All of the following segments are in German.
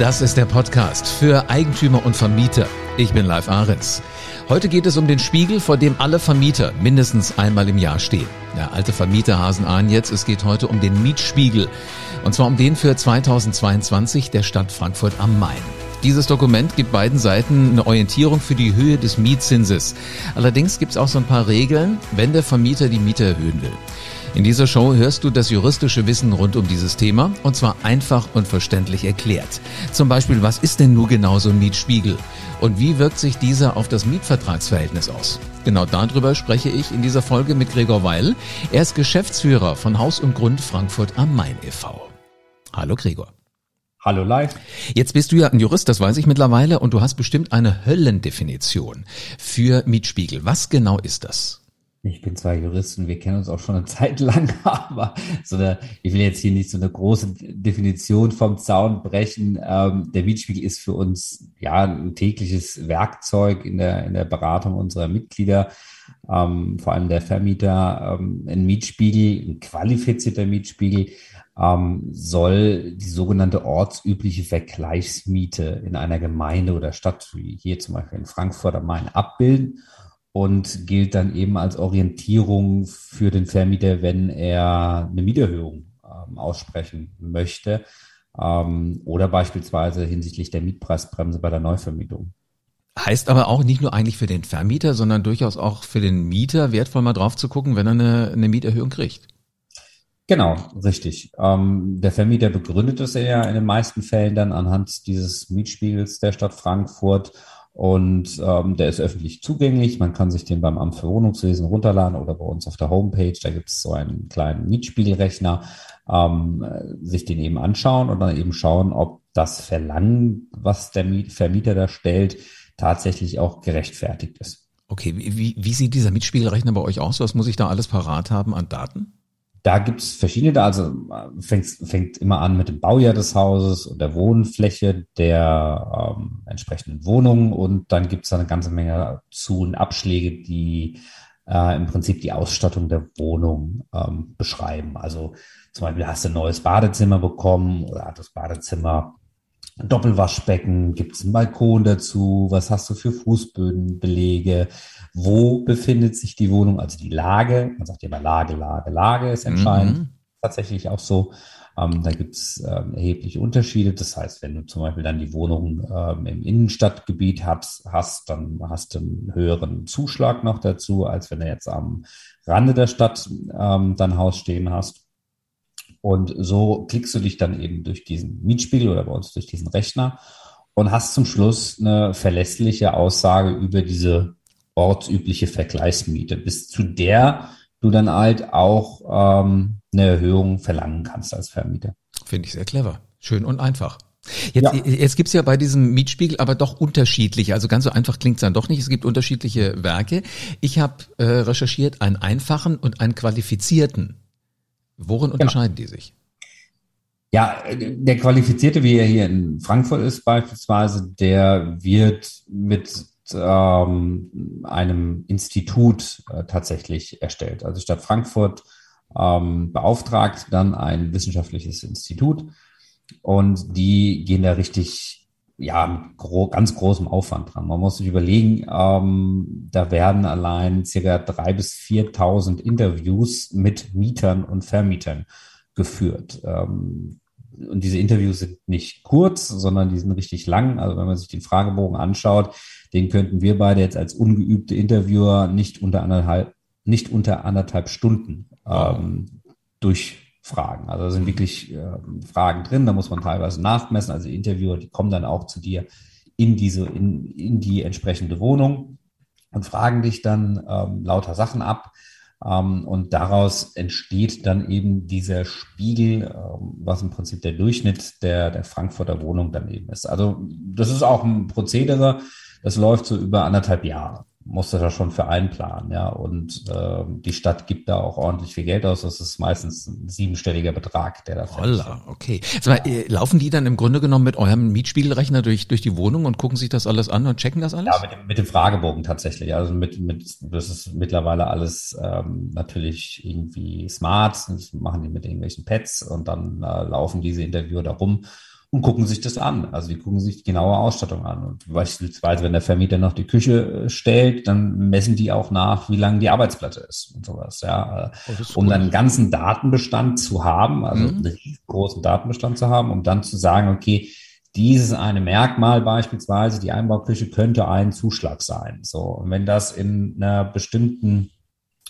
Das ist der Podcast für Eigentümer und Vermieter. Ich bin Live Ahrens. Heute geht es um den Spiegel, vor dem alle Vermieter mindestens einmal im Jahr stehen. Der alte Vermieter Hasen ahnen jetzt, es geht heute um den Mietspiegel. Und zwar um den für 2022 der Stadt Frankfurt am Main. Dieses Dokument gibt beiden Seiten eine Orientierung für die Höhe des Mietzinses. Allerdings gibt es auch so ein paar Regeln, wenn der Vermieter die Miete erhöhen will. In dieser Show hörst du das juristische Wissen rund um dieses Thema und zwar einfach und verständlich erklärt. Zum Beispiel, was ist denn nur genau so ein Mietspiegel? Und wie wirkt sich dieser auf das Mietvertragsverhältnis aus? Genau darüber spreche ich in dieser Folge mit Gregor Weil. Er ist Geschäftsführer von Haus und Grund Frankfurt am Main e.V. Hallo Gregor. Hallo live. Jetzt bist du ja ein Jurist, das weiß ich mittlerweile, und du hast bestimmt eine Höllendefinition für Mietspiegel. Was genau ist das? Ich bin zwar Jurist und wir kennen uns auch schon eine Zeit lang, aber so eine, ich will jetzt hier nicht so eine große Definition vom Zaun brechen. Ähm, der Mietspiegel ist für uns ja ein tägliches Werkzeug in der, in der Beratung unserer Mitglieder, ähm, vor allem der Vermieter. Ähm, ein Mietspiegel, ein qualifizierter Mietspiegel, ähm, soll die sogenannte ortsübliche Vergleichsmiete in einer Gemeinde oder Stadt, wie hier zum Beispiel in Frankfurt am Main, abbilden und gilt dann eben als Orientierung für den Vermieter, wenn er eine Mieterhöhung ähm, aussprechen möchte ähm, oder beispielsweise hinsichtlich der Mietpreisbremse bei der Neuvermietung. Heißt aber auch nicht nur eigentlich für den Vermieter, sondern durchaus auch für den Mieter wertvoll mal drauf zu gucken, wenn er eine, eine Mieterhöhung kriegt. Genau, richtig. Ähm, der Vermieter begründet es ja in den meisten Fällen dann anhand dieses Mietspiegels der Stadt Frankfurt und ähm, der ist öffentlich zugänglich. Man kann sich den beim Amt für Wohnungswesen runterladen oder bei uns auf der Homepage. Da gibt es so einen kleinen Mietspiegelrechner, ähm, sich den eben anschauen und dann eben schauen, ob das Verlangen, was der Vermieter da stellt, tatsächlich auch gerechtfertigt ist. Okay, wie, wie sieht dieser Mietspiegelrechner bei euch aus? Was muss ich da alles parat haben an Daten? Da gibt's verschiedene, also fängt, fängt immer an mit dem Baujahr des Hauses und der Wohnfläche der ähm, entsprechenden Wohnungen und dann gibt's da eine ganze Menge Zu- und Abschläge, die äh, im Prinzip die Ausstattung der Wohnung ähm, beschreiben. Also zum Beispiel hast du ein neues Badezimmer bekommen oder hat das Badezimmer Doppelwaschbecken, gibt es einen Balkon dazu, was hast du für Fußbödenbelege, wo befindet sich die Wohnung, also die Lage, man sagt ja immer Lage, Lage, Lage ist entscheidend, mhm. tatsächlich auch so. Ähm, da gibt es ähm, erhebliche Unterschiede. Das heißt, wenn du zum Beispiel dann die Wohnung ähm, im Innenstadtgebiet hast, hast, dann hast du einen höheren Zuschlag noch dazu, als wenn du jetzt am Rande der Stadt ähm, dein Haus stehen hast. Und so klickst du dich dann eben durch diesen Mietspiegel oder bei uns durch diesen Rechner und hast zum Schluss eine verlässliche Aussage über diese ortsübliche Vergleichsmiete, bis zu der du dann halt auch ähm, eine Erhöhung verlangen kannst als Vermieter. Finde ich sehr clever. Schön und einfach. Jetzt, ja. jetzt gibt's ja bei diesem Mietspiegel aber doch unterschiedliche, also ganz so einfach klingt's dann doch nicht. Es gibt unterschiedliche Werke. Ich habe äh, recherchiert einen einfachen und einen qualifizierten Worin unterscheiden genau. die sich? Ja, der Qualifizierte, wie er hier in Frankfurt ist beispielsweise, der wird mit ähm, einem Institut äh, tatsächlich erstellt. Also Stadt Frankfurt ähm, beauftragt dann ein wissenschaftliches Institut und die gehen da richtig ja, mit gro ganz großem Aufwand dran. Man muss sich überlegen, ähm, da werden allein circa drei bis 4.000 Interviews mit Mietern und Vermietern geführt. Ähm, und diese Interviews sind nicht kurz, sondern die sind richtig lang. Also wenn man sich den Fragebogen anschaut, den könnten wir beide jetzt als ungeübte Interviewer nicht unter anderthalb, nicht unter anderthalb Stunden ähm, durch Fragen. Also da sind wirklich äh, Fragen drin, da muss man teilweise nachmessen. Also Interviewer, die kommen dann auch zu dir in diese, in, in die entsprechende Wohnung und fragen dich dann ähm, lauter Sachen ab. Ähm, und daraus entsteht dann eben dieser Spiegel, ähm, was im Prinzip der Durchschnitt der, der Frankfurter Wohnung dann eben ist. Also das ist auch ein Prozedere, das läuft so über anderthalb Jahre musste da schon für einplanen, ja. Und äh, die Stadt gibt da auch ordentlich viel Geld aus. Das ist meistens ein siebenstelliger Betrag, der da Holla, okay. Mal, äh, laufen die dann im Grunde genommen mit eurem Mietspiegelrechner durch, durch die Wohnung und gucken sich das alles an und checken das alles? Ja, mit dem, mit dem Fragebogen tatsächlich. Also mit, mit, das ist mittlerweile alles ähm, natürlich irgendwie smart. Das machen die mit irgendwelchen Pads und dann äh, laufen diese Interviewer da rum und gucken sich das an. Also die gucken sich die genaue Ausstattung an. Und beispielsweise, wenn der Vermieter noch die Küche äh, stellt, dann messen die auch nach, wie lang die Arbeitsplatte ist und sowas. Ja, oh, um dann einen ganzen Datenbestand zu haben, also mhm. einen großen Datenbestand zu haben, um dann zu sagen, okay, dieses eine Merkmal beispielsweise, die Einbauküche könnte ein Zuschlag sein. So, und wenn das in einer bestimmten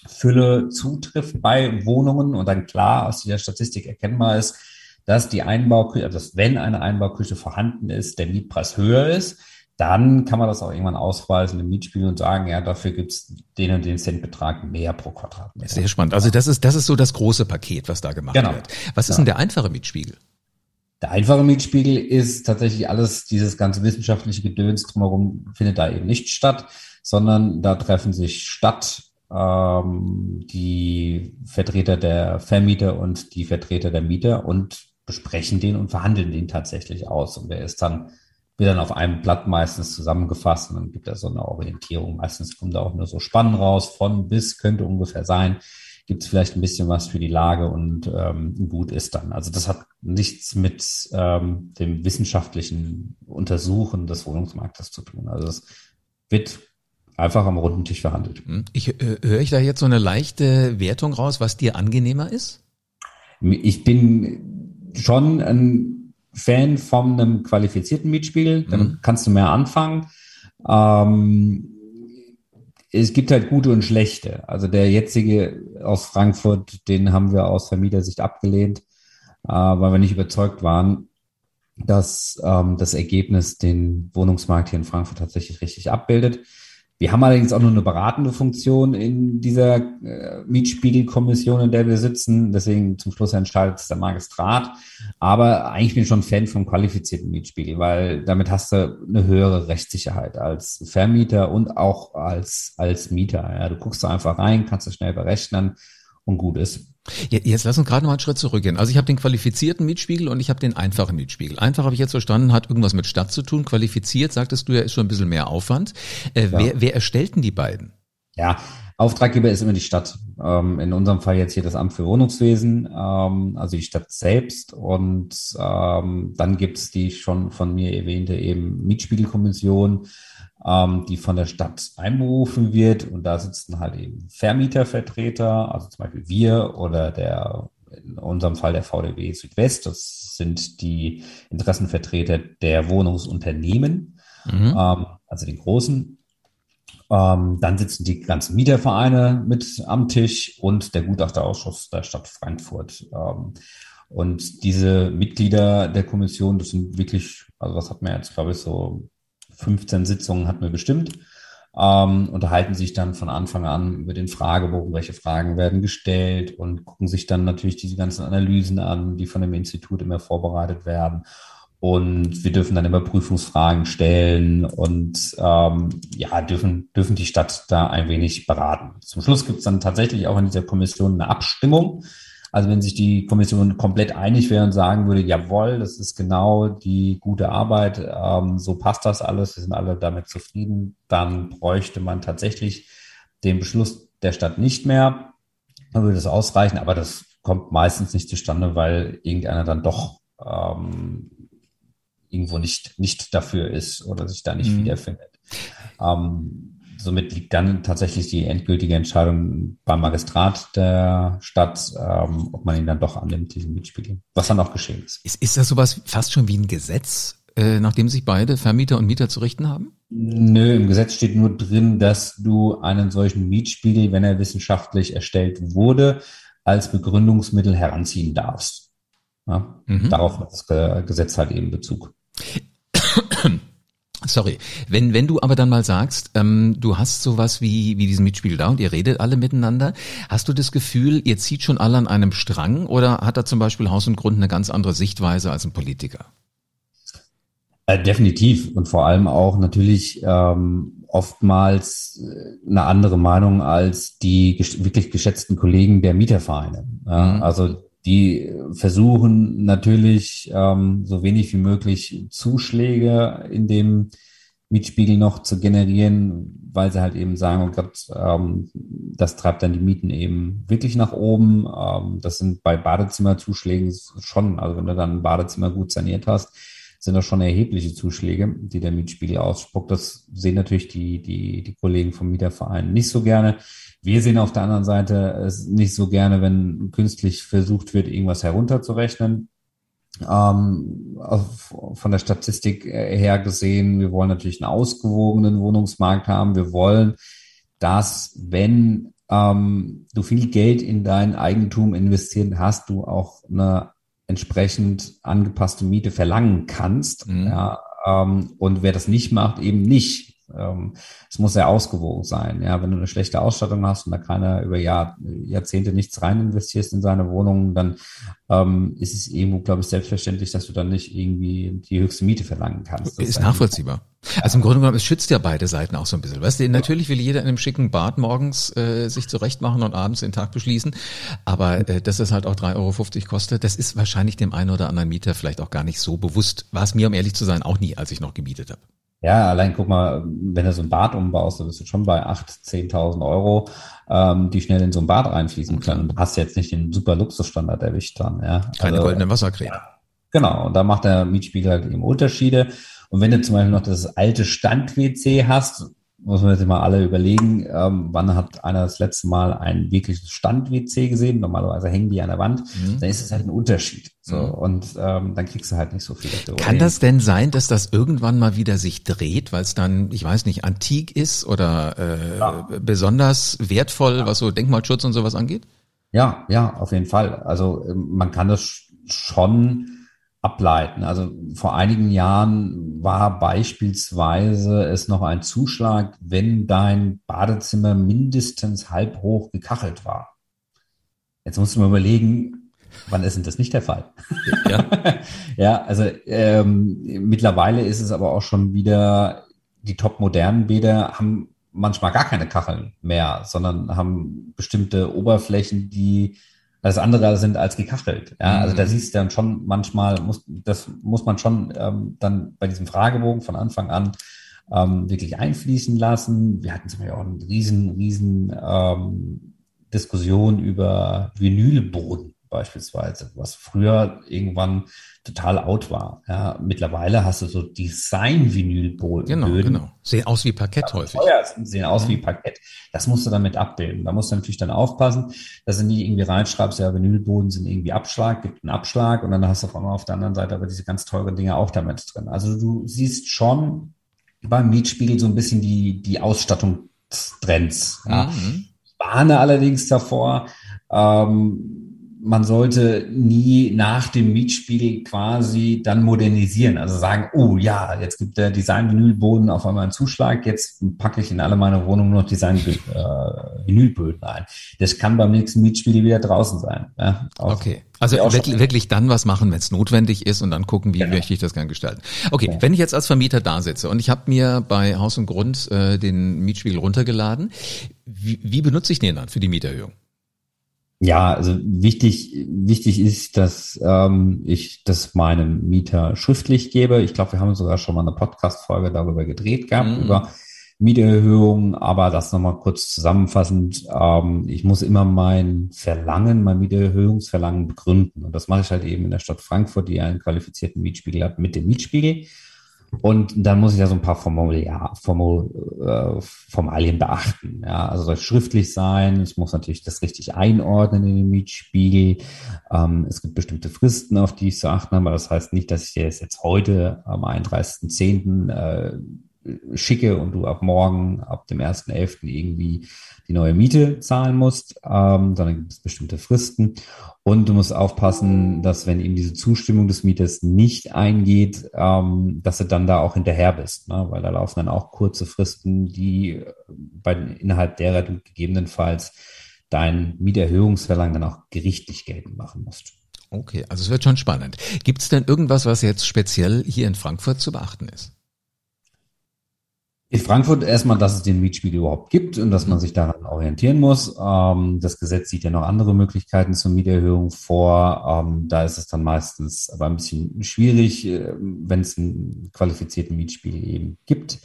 Fülle zutrifft bei Wohnungen und dann klar aus dieser Statistik erkennbar ist, dass die Einbauküche, also dass wenn eine Einbauküche vorhanden ist, der Mietpreis höher ist, dann kann man das auch irgendwann ausweisen im Mietspiegel und sagen, ja, dafür gibt's den und den Centbetrag mehr pro Quadratmeter. Sehr spannend. Also das ist, das ist so das große Paket, was da gemacht genau. wird. Was ist ja. denn der einfache Mietspiegel? Der einfache Mietspiegel ist tatsächlich alles, dieses ganze wissenschaftliche Gedöns drumherum findet da eben nicht statt, sondern da treffen sich Stadt, ähm, die Vertreter der Vermieter und die Vertreter der Mieter und besprechen den und verhandeln den tatsächlich aus. Und der ist dann, wird dann auf einem Blatt meistens zusammengefasst und dann gibt er so eine Orientierung. Meistens kommt da auch nur so Spannen raus, von bis könnte ungefähr sein. Gibt es vielleicht ein bisschen was für die Lage und ähm, gut ist dann. Also das hat nichts mit ähm, dem wissenschaftlichen Untersuchen des Wohnungsmarktes zu tun. Also es wird einfach am runden Tisch verhandelt. Hm. Ich äh, höre ich da jetzt so eine leichte Wertung raus, was dir angenehmer ist? Ich bin schon ein Fan von einem qualifizierten Mietspiegel. Dann mhm. kannst du mehr anfangen. Ähm, es gibt halt gute und schlechte. Also der jetzige aus Frankfurt, den haben wir aus Vermietersicht abgelehnt, äh, weil wir nicht überzeugt waren, dass ähm, das Ergebnis den Wohnungsmarkt hier in Frankfurt tatsächlich richtig abbildet. Wir haben allerdings auch nur eine beratende Funktion in dieser äh, Mietspiegelkommission, in der wir sitzen. Deswegen zum Schluss entscheidet es der Magistrat. Aber eigentlich bin ich schon Fan vom qualifizierten Mietspiegel, weil damit hast du eine höhere Rechtssicherheit als Vermieter und auch als, als Mieter. Ja, du guckst da einfach rein, kannst es schnell berechnen und gut ist. Jetzt lass uns gerade noch einen Schritt zurückgehen. Also ich habe den qualifizierten Mietspiegel und ich habe den einfachen Mietspiegel. Einfach habe ich jetzt verstanden, hat irgendwas mit Stadt zu tun. Qualifiziert, sagtest du ja, ist schon ein bisschen mehr Aufwand. Äh, ja. wer, wer erstellt denn die beiden? Ja, Auftraggeber ist immer die Stadt. Ähm, in unserem Fall jetzt hier das Amt für Wohnungswesen, ähm, also die Stadt selbst. Und ähm, dann gibt's die schon von mir erwähnte eben Mietspiegelkommission ähm, die von der Stadt einberufen wird. Und da sitzen halt eben Vermietervertreter, also zum Beispiel wir oder der, in unserem Fall der VDW Südwest. Das sind die Interessenvertreter der Wohnungsunternehmen, mhm. ähm, also die großen. Ähm, dann sitzen die ganzen Mietervereine mit am Tisch und der Gutachterausschuss der Stadt Frankfurt. Ähm, und diese Mitglieder der Kommission, das sind wirklich, also was hat man jetzt, glaube ich, so 15 Sitzungen hatten wir bestimmt, ähm, unterhalten sich dann von Anfang an über den Fragebogen, welche Fragen werden gestellt und gucken sich dann natürlich diese ganzen Analysen an, die von dem Institut immer vorbereitet werden. Und wir dürfen dann immer Prüfungsfragen stellen und ähm, ja, dürfen, dürfen die Stadt da ein wenig beraten. Zum Schluss gibt es dann tatsächlich auch in dieser Kommission eine Abstimmung also wenn sich die Kommission komplett einig wäre und sagen würde, jawohl, das ist genau die gute Arbeit, ähm, so passt das alles, wir sind alle damit zufrieden, dann bräuchte man tatsächlich den Beschluss der Stadt nicht mehr. Dann würde das ausreichen, aber das kommt meistens nicht zustande, weil irgendeiner dann doch ähm, irgendwo nicht, nicht dafür ist oder sich da nicht mhm. wiederfindet. Ähm, somit liegt dann tatsächlich die endgültige Entscheidung beim Magistrat der Stadt, ähm, ob man ihn dann doch annimmt, diesen Mietspiegel. Was dann auch geschehen ist. Ist, ist das sowas fast schon wie ein Gesetz, äh, nachdem sich beide Vermieter und Mieter zu richten haben? Nö, im Gesetz steht nur drin, dass du einen solchen Mietspiegel, wenn er wissenschaftlich erstellt wurde, als Begründungsmittel heranziehen darfst. Ja? Mhm. Darauf hat das Gesetz halt eben Bezug. Sorry, wenn, wenn du aber dann mal sagst, ähm, du hast sowas wie, wie diesen Mitspiel da und ihr redet alle miteinander, hast du das Gefühl, ihr zieht schon alle an einem Strang oder hat da zum Beispiel Haus und Grund eine ganz andere Sichtweise als ein Politiker? Äh, definitiv und vor allem auch natürlich ähm, oftmals äh, eine andere Meinung als die ges wirklich geschätzten Kollegen der Mietervereine. Ja? Mhm. Also die versuchen natürlich ähm, so wenig wie möglich Zuschläge in dem Mietspiegel noch zu generieren, weil sie halt eben sagen, oh Gott, ähm, das treibt dann die Mieten eben wirklich nach oben. Ähm, das sind bei Badezimmerzuschlägen schon, also wenn du dann ein Badezimmer gut saniert hast, sind das schon erhebliche Zuschläge, die der Mietspiegel ausspuckt. Das sehen natürlich die, die, die Kollegen vom Mieterverein nicht so gerne. Wir sehen auf der anderen Seite es nicht so gerne, wenn künstlich versucht wird, irgendwas herunterzurechnen. Ähm, auf, von der Statistik her gesehen, wir wollen natürlich einen ausgewogenen Wohnungsmarkt haben. Wir wollen, dass wenn ähm, du viel Geld in dein Eigentum investieren hast, du auch eine entsprechend angepasste Miete verlangen kannst. Mhm. Ja, ähm, und wer das nicht macht, eben nicht. Ähm, es muss sehr ausgewogen sein. Ja, wenn du eine schlechte Ausstattung hast und da keiner über Jahr, Jahrzehnte nichts rein investierst in seine Wohnung, dann ähm, ist es irgendwo, glaube ich, selbstverständlich, dass du dann nicht irgendwie die höchste Miete verlangen kannst. Das ist nachvollziehbar. Also im Grunde genommen, es schützt ja beide Seiten auch so ein bisschen. Weißt du, natürlich will jeder in einem schicken Bad morgens äh, sich zurechtmachen und abends den Tag beschließen. Aber äh, dass es halt auch 3,50 Euro kostet, das ist wahrscheinlich dem einen oder anderen Mieter vielleicht auch gar nicht so bewusst. War es mir, um ehrlich zu sein, auch nie, als ich noch gemietet habe. Ja, allein guck mal, wenn du so ein Bad umbaust, dann bist du schon bei 8.000, 10.000 Euro, ähm, die schnell in so ein Bad reinfließen können. Du hast jetzt nicht den super Luxusstandard erwischt dann. Ja. Keine also, goldene Wassercreme. Ja, genau, und da macht der Mietspiegel halt eben Unterschiede. Und wenn du zum Beispiel noch das alte Stand-WC hast, muss man jetzt mal alle überlegen, ähm, wann hat einer das letzte Mal ein wirkliches Stand-WC gesehen? Normalerweise hängen die an der Wand. Mhm. Dann ist es halt ein Unterschied. So, mhm. und ähm, dann kriegst du halt nicht so viel dafür. Kann das denn sein, dass das irgendwann mal wieder sich dreht, weil es dann, ich weiß nicht, antik ist oder äh, ja. besonders wertvoll, ja. was so Denkmalschutz und sowas angeht? Ja, ja, auf jeden Fall. Also ähm, man kann das schon ableiten. Also vor einigen Jahren war beispielsweise es noch ein Zuschlag, wenn dein Badezimmer mindestens halb hoch gekachelt war. Jetzt musst du mal überlegen, wann ist denn das nicht der Fall? Ja, ja also ähm, mittlerweile ist es aber auch schon wieder, die top modernen Bäder haben manchmal gar keine Kacheln mehr, sondern haben bestimmte Oberflächen, die alles andere sind als gekachelt. Ja, also da mhm. siehst du dann schon manchmal, muss, das muss man schon ähm, dann bei diesem Fragebogen von Anfang an ähm, wirklich einfließen lassen. Wir hatten zum Beispiel auch eine riesen, riesen ähm, Diskussion über Vinylboden beispielsweise, was früher irgendwann total out war. Ja, mittlerweile hast du so Design-Vinylböden. Genau, genau. Sehen aus wie Parkett ja, häufig. Ja, sehen aus mhm. wie Parkett. Das musst du damit abbilden. Da musst du natürlich dann aufpassen, dass du nie irgendwie reinschreibst, ja, Vinylboden sind irgendwie Abschlag, gibt einen Abschlag und dann hast du auf einmal auf der anderen Seite aber diese ganz teuren Dinge auch damit drin. Also du siehst schon beim Mietspiegel so ein bisschen die, die Ausstattungstrends. Ja. Mhm. Ich warne allerdings davor, ähm, man sollte nie nach dem Mietspiegel quasi dann modernisieren. Also sagen, oh ja, jetzt gibt der Design-Vinylboden auf einmal einen Zuschlag, jetzt packe ich in alle meine Wohnungen noch Design-Vinylböden äh, ein. Das kann beim nächsten Mietspiegel wieder draußen sein. Ja, okay. Also wirklich, wirklich dann was machen, wenn es notwendig ist und dann gucken, wie genau. möchte ich das gern gestalten. Okay, ja. wenn ich jetzt als Vermieter da sitze und ich habe mir bei Haus und Grund äh, den Mietspiegel runtergeladen, wie, wie benutze ich den dann für die Mieterhöhung? Ja, also wichtig, wichtig ist, dass ähm, ich das meinem Mieter schriftlich gebe. Ich glaube, wir haben sogar schon mal eine Podcast-Folge darüber gedreht gehabt, mhm. über Mieterhöhungen, aber das nochmal kurz zusammenfassend. Ähm, ich muss immer mein Verlangen, mein Mieterhöhungsverlangen begründen. Und das mache ich halt eben in der Stadt Frankfurt, die einen qualifizierten Mietspiegel hat, mit dem Mietspiegel. Und dann muss ich ja so ein paar Formular, Formul, äh, Formalien beachten. Ja, also soll schriftlich sein. Ich muss natürlich das richtig einordnen in den Mietspiegel. Ähm, es gibt bestimmte Fristen, auf die ich zu achten habe. Das heißt nicht, dass ich jetzt heute am 31.10. Äh, schicke und du ab morgen, ab dem 1.11. irgendwie die neue Miete zahlen musst, ähm, sondern gibt es bestimmte Fristen. Und du musst aufpassen, dass wenn eben diese Zustimmung des Mieters nicht eingeht, ähm, dass du dann da auch hinterher bist, ne? weil da laufen dann auch kurze Fristen, die äh, bei, innerhalb derer du gegebenenfalls dein Mieterhöhungsverlangen dann auch gerichtlich geltend machen musst. Okay, also es wird schon spannend. Gibt es denn irgendwas, was jetzt speziell hier in Frankfurt zu beachten ist? In Frankfurt erstmal, dass es den Mietspiegel überhaupt gibt und dass man sich daran orientieren muss. Ähm, das Gesetz sieht ja noch andere Möglichkeiten zur Mieterhöhung vor. Ähm, da ist es dann meistens aber ein bisschen schwierig, äh, wenn es einen qualifizierten Mietspiegel eben gibt.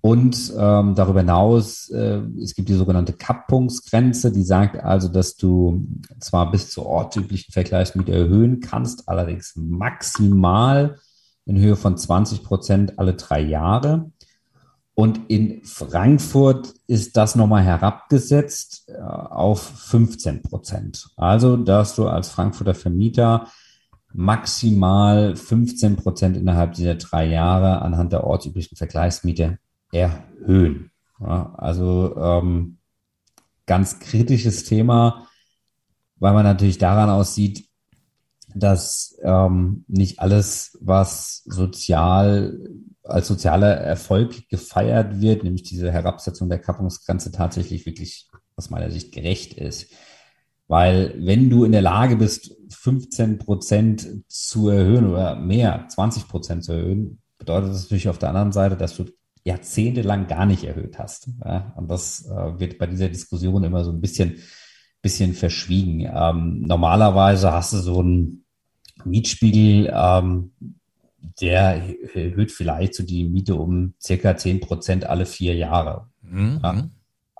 Und ähm, darüber hinaus, äh, es gibt die sogenannte Kappungsgrenze, die sagt also, dass du zwar bis zur ortsüblichen Vergleichsmiete erhöhen kannst, allerdings maximal in Höhe von 20 Prozent alle drei Jahre. Und in Frankfurt ist das nochmal herabgesetzt äh, auf 15 Prozent. Also, dass du als Frankfurter Vermieter maximal 15 Prozent innerhalb dieser drei Jahre anhand der ortsüblichen Vergleichsmiete erhöhen. Ja, also ähm, ganz kritisches Thema, weil man natürlich daran aussieht, dass ähm, nicht alles, was sozial als sozialer Erfolg gefeiert wird, nämlich diese Herabsetzung der Kappungsgrenze tatsächlich wirklich aus meiner Sicht gerecht ist. Weil wenn du in der Lage bist, 15 Prozent zu erhöhen oder mehr, 20 Prozent zu erhöhen, bedeutet das natürlich auf der anderen Seite, dass du jahrzehntelang gar nicht erhöht hast. Ja? Und das äh, wird bei dieser Diskussion immer so ein bisschen, bisschen verschwiegen. Ähm, normalerweise hast du so einen Mietspiegel, ähm, der erhöht vielleicht so die Miete um circa zehn Prozent alle vier Jahre. Mhm. Ja.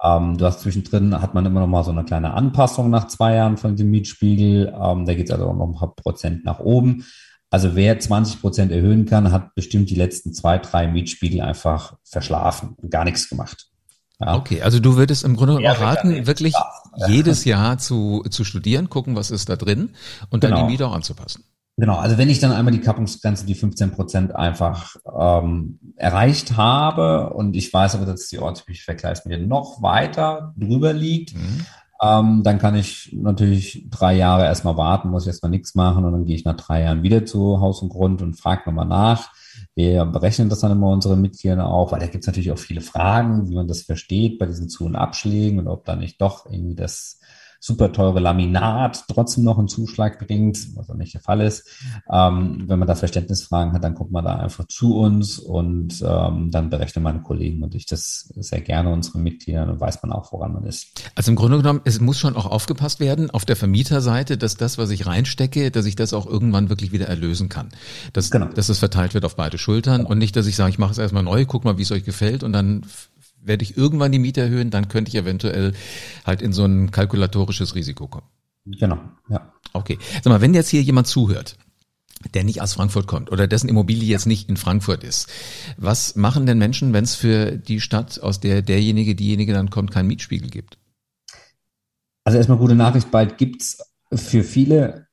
Ähm, du hast zwischendrin, hat man immer noch mal so eine kleine Anpassung nach zwei Jahren von dem Mietspiegel. Ähm, da geht es also auch noch ein paar Prozent nach oben. Also wer 20 Prozent erhöhen kann, hat bestimmt die letzten zwei, drei Mietspiegel einfach verschlafen und gar nichts gemacht. Ja. Okay, also du würdest im Grunde ja, raten, wirklich ja. jedes Jahr zu, zu studieren, gucken, was ist da drin und genau. dann die Miete auch anzupassen. Genau, also wenn ich dann einmal die Kappungsgrenze, die 15 Prozent einfach ähm, erreicht habe und ich weiß aber, dass die ortsübliche Vergleichsmiete noch weiter drüber liegt, mhm. ähm, dann kann ich natürlich drei Jahre erstmal warten, muss ich erstmal nichts machen und dann gehe ich nach drei Jahren wieder zu Haus und Grund und frage nochmal nach. Wir berechnen das dann immer unsere Mitglieder auch, weil da gibt es natürlich auch viele Fragen, wie man das versteht bei diesen Zu- und Abschlägen und ob da nicht doch irgendwie das super teure Laminat trotzdem noch einen Zuschlag bringt, was auch nicht der Fall ist. Ähm, wenn man da Verständnisfragen hat, dann kommt man da einfach zu uns und ähm, dann berechnen meine Kollegen und ich das sehr gerne unsere Mitglieder und weiß man auch, woran man ist. Also im Grunde genommen, es muss schon auch aufgepasst werden auf der Vermieterseite, dass das, was ich reinstecke, dass ich das auch irgendwann wirklich wieder erlösen kann. Dass, genau. dass es verteilt wird auf beide Schultern und nicht, dass ich sage, ich mache es erstmal neu, guck mal, wie es euch gefällt und dann werde ich irgendwann die Miete erhöhen, dann könnte ich eventuell halt in so ein kalkulatorisches Risiko kommen. Genau, ja. Okay. Sag mal, wenn jetzt hier jemand zuhört, der nicht aus Frankfurt kommt oder dessen Immobilie jetzt nicht in Frankfurt ist. Was machen denn Menschen, wenn es für die Stadt, aus der derjenige, diejenige dann kommt, keinen Mietspiegel gibt? Also erstmal gute Nachricht, bald gibt's für viele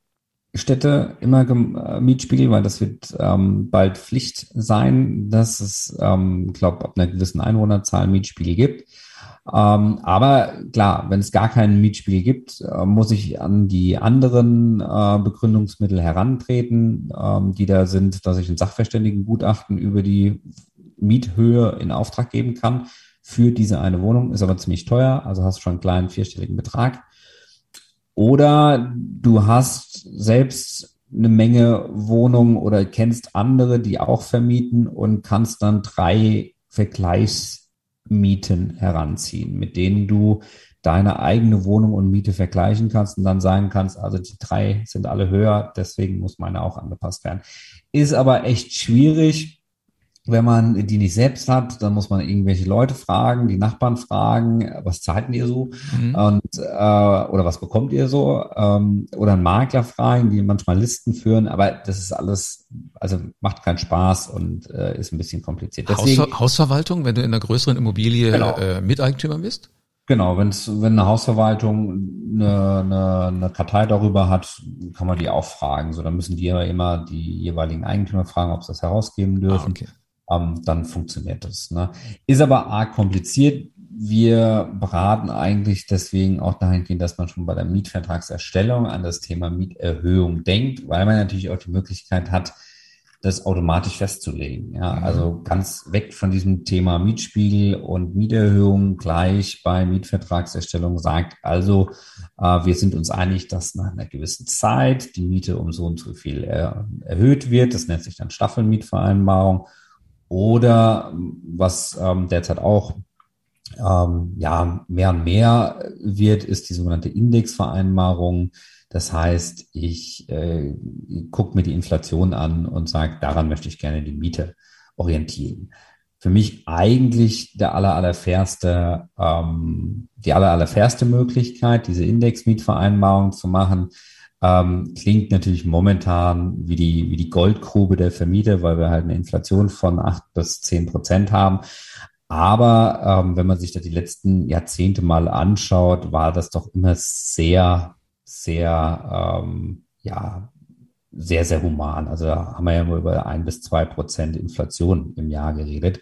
Städte immer äh, Mietspiegel, weil das wird ähm, bald Pflicht sein, dass es, ähm, glaube ab einer gewissen Einwohnerzahl Mietspiegel gibt. Ähm, aber klar, wenn es gar keinen Mietspiegel gibt, äh, muss ich an die anderen äh, Begründungsmittel herantreten, ähm, die da sind, dass ich ein Sachverständigengutachten über die Miethöhe in Auftrag geben kann für diese eine Wohnung. Ist aber ziemlich teuer, also hast schon einen kleinen vierstelligen Betrag. Oder du hast selbst eine Menge Wohnungen oder kennst andere, die auch vermieten und kannst dann drei Vergleichsmieten heranziehen, mit denen du deine eigene Wohnung und Miete vergleichen kannst und dann sagen kannst, also die drei sind alle höher, deswegen muss meine auch angepasst werden. Ist aber echt schwierig, wenn man die nicht selbst hat, dann muss man irgendwelche Leute fragen, die Nachbarn fragen, was zahlten ihr so mhm. und äh, oder was bekommt ihr so ähm, oder einen Makler fragen, die manchmal Listen führen, aber das ist alles, also macht keinen Spaß und äh, ist ein bisschen kompliziert. Deswegen, Hausver Hausverwaltung, wenn du in einer größeren Immobilie genau. äh, Miteigentümer bist? Genau, wenn's, wenn eine Hausverwaltung eine, eine, eine Kartei darüber hat, kann man die auch fragen. So, dann müssen die ja immer die jeweiligen Eigentümer fragen, ob sie das herausgeben dürfen. Ah, okay ähm, dann funktioniert das. Ne? Ist aber arg kompliziert. Wir beraten eigentlich deswegen auch dahingehend, dass man schon bei der Mietvertragserstellung an das Thema Mieterhöhung denkt, weil man natürlich auch die Möglichkeit hat, das automatisch festzulegen. Ja, mhm. also ganz weg von diesem Thema Mietspiegel und Mieterhöhung gleich bei Mietvertragserstellung sagt also, äh, wir sind uns einig, dass nach einer gewissen Zeit die Miete um so und so viel er, erhöht wird. Das nennt sich dann Staffelmietvereinbarung. Oder was ähm, derzeit auch ähm, ja mehr und mehr wird, ist die sogenannte Indexvereinbarung. Das heißt, ich äh, gucke mir die Inflation an und sage, daran möchte ich gerne die Miete orientieren. Für mich eigentlich der aller, allerfairste, ähm, die aller, allerfairste Möglichkeit, diese Indexmietvereinbarung zu machen. Ähm, klingt natürlich momentan wie die, wie die Goldgrube der Vermieter, weil wir halt eine Inflation von acht bis zehn Prozent haben. Aber ähm, wenn man sich da die letzten Jahrzehnte mal anschaut, war das doch immer sehr sehr, ähm, ja, sehr, sehr human. Also da haben wir ja nur über ein bis zwei Prozent Inflation im Jahr geredet.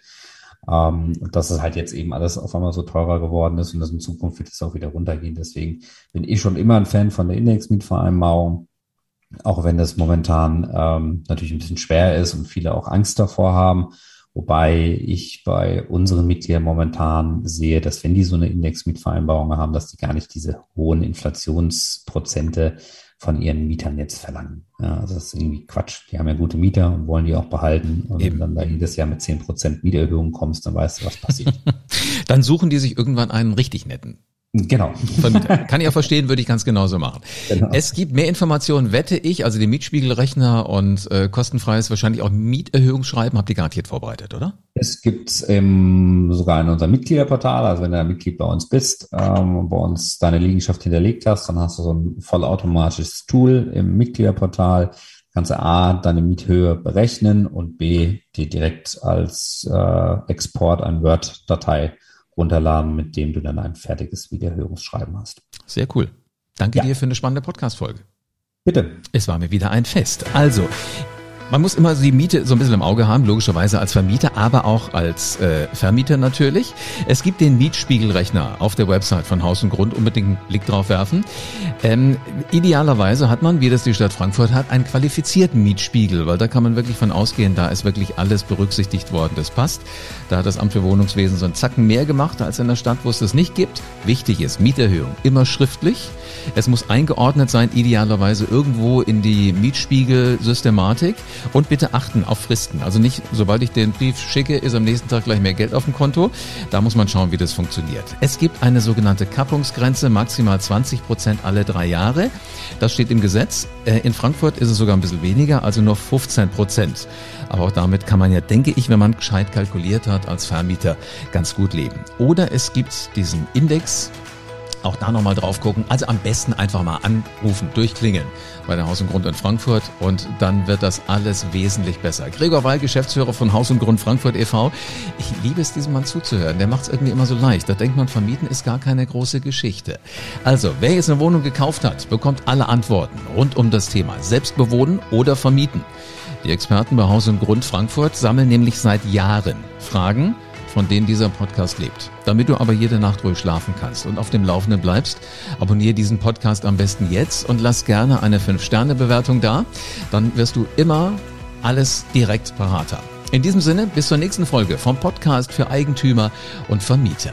Ähm, und dass es halt jetzt eben alles auf einmal so teurer geworden ist und dass in Zukunft wird es auch wieder runtergehen. Deswegen bin ich schon immer ein Fan von der Indexmietvereinbarung, auch wenn das momentan ähm, natürlich ein bisschen schwer ist und viele auch Angst davor haben. Wobei ich bei unseren Mitgliedern momentan sehe, dass wenn die so eine Indexmietvereinbarung haben, dass die gar nicht diese hohen Inflationsprozente von ihren Mietern jetzt verlangen. Ja, also das ist irgendwie Quatsch. Die haben ja gute Mieter und wollen die auch behalten. Und Eben. wenn dann da jedes Jahr mit zehn Prozent Mieterhöhung kommst, dann weißt du, was passiert. dann suchen die sich irgendwann einen richtig netten. Genau. Kann ich auch verstehen, würde ich ganz genauso machen. Genau. Es gibt mehr Informationen, wette ich, also den Mietspiegelrechner und äh, kostenfreies wahrscheinlich auch Mieterhöhungsschreiben habt ihr garantiert vorbereitet, oder? Es gibt ähm, sogar in unserem Mitgliederportal, also wenn du ein Mitglied bei uns bist, ähm, bei uns deine Liegenschaft hinterlegt hast, dann hast du so ein vollautomatisches Tool im Mitgliederportal. Kannst du A, deine Miethöhe berechnen und B, dir direkt als äh, Export eine Word-Datei runterladen, mit dem du dann ein fertiges Wiederhörungsschreiben hast. Sehr cool. Danke ja. dir für eine spannende Podcast-Folge. Bitte. Es war mir wieder ein Fest. Also, man muss immer die Miete so ein bisschen im Auge haben, logischerweise als Vermieter, aber auch als äh, Vermieter natürlich. Es gibt den Mietspiegelrechner auf der Website von Haus und Grund, unbedingt einen Blick drauf werfen. Ähm, idealerweise hat man, wie das die Stadt Frankfurt hat, einen qualifizierten Mietspiegel, weil da kann man wirklich von ausgehen, da ist wirklich alles berücksichtigt worden, das passt. Da hat das Amt für Wohnungswesen so einen Zacken mehr gemacht als in der Stadt, wo es das nicht gibt. Wichtig ist, Mieterhöhung immer schriftlich. Es muss eingeordnet sein, idealerweise irgendwo in die Mietspiegel-Systematik. Und bitte achten auf Fristen. Also nicht, sobald ich den Brief schicke, ist am nächsten Tag gleich mehr Geld auf dem Konto. Da muss man schauen, wie das funktioniert. Es gibt eine sogenannte Kappungsgrenze, maximal 20 Prozent alle drei Jahre. Das steht im Gesetz. Äh, in Frankfurt ist es sogar ein bisschen weniger, also nur 15 Prozent. Aber auch damit kann man ja, denke ich, wenn man gescheit kalkuliert hat, als Vermieter ganz gut leben. Oder es gibt diesen Index, auch da nochmal drauf gucken. Also am besten einfach mal anrufen, durchklingeln bei der Haus und Grund in Frankfurt und dann wird das alles wesentlich besser. Gregor Weil, Geschäftsführer von Haus und Grund Frankfurt e.V. Ich liebe es, diesem Mann zuzuhören. Der macht es irgendwie immer so leicht. Da denkt man, vermieten ist gar keine große Geschichte. Also, wer jetzt eine Wohnung gekauft hat, bekommt alle Antworten rund um das Thema Selbstbewohnen oder vermieten. Die Experten bei Haus und Grund Frankfurt sammeln nämlich seit Jahren Fragen, von denen dieser Podcast lebt. Damit du aber jede Nacht ruhig schlafen kannst und auf dem Laufenden bleibst, abonniere diesen Podcast am besten jetzt und lass gerne eine 5-Sterne-Bewertung da. Dann wirst du immer alles direkt parat haben. In diesem Sinne, bis zur nächsten Folge vom Podcast für Eigentümer und Vermieter.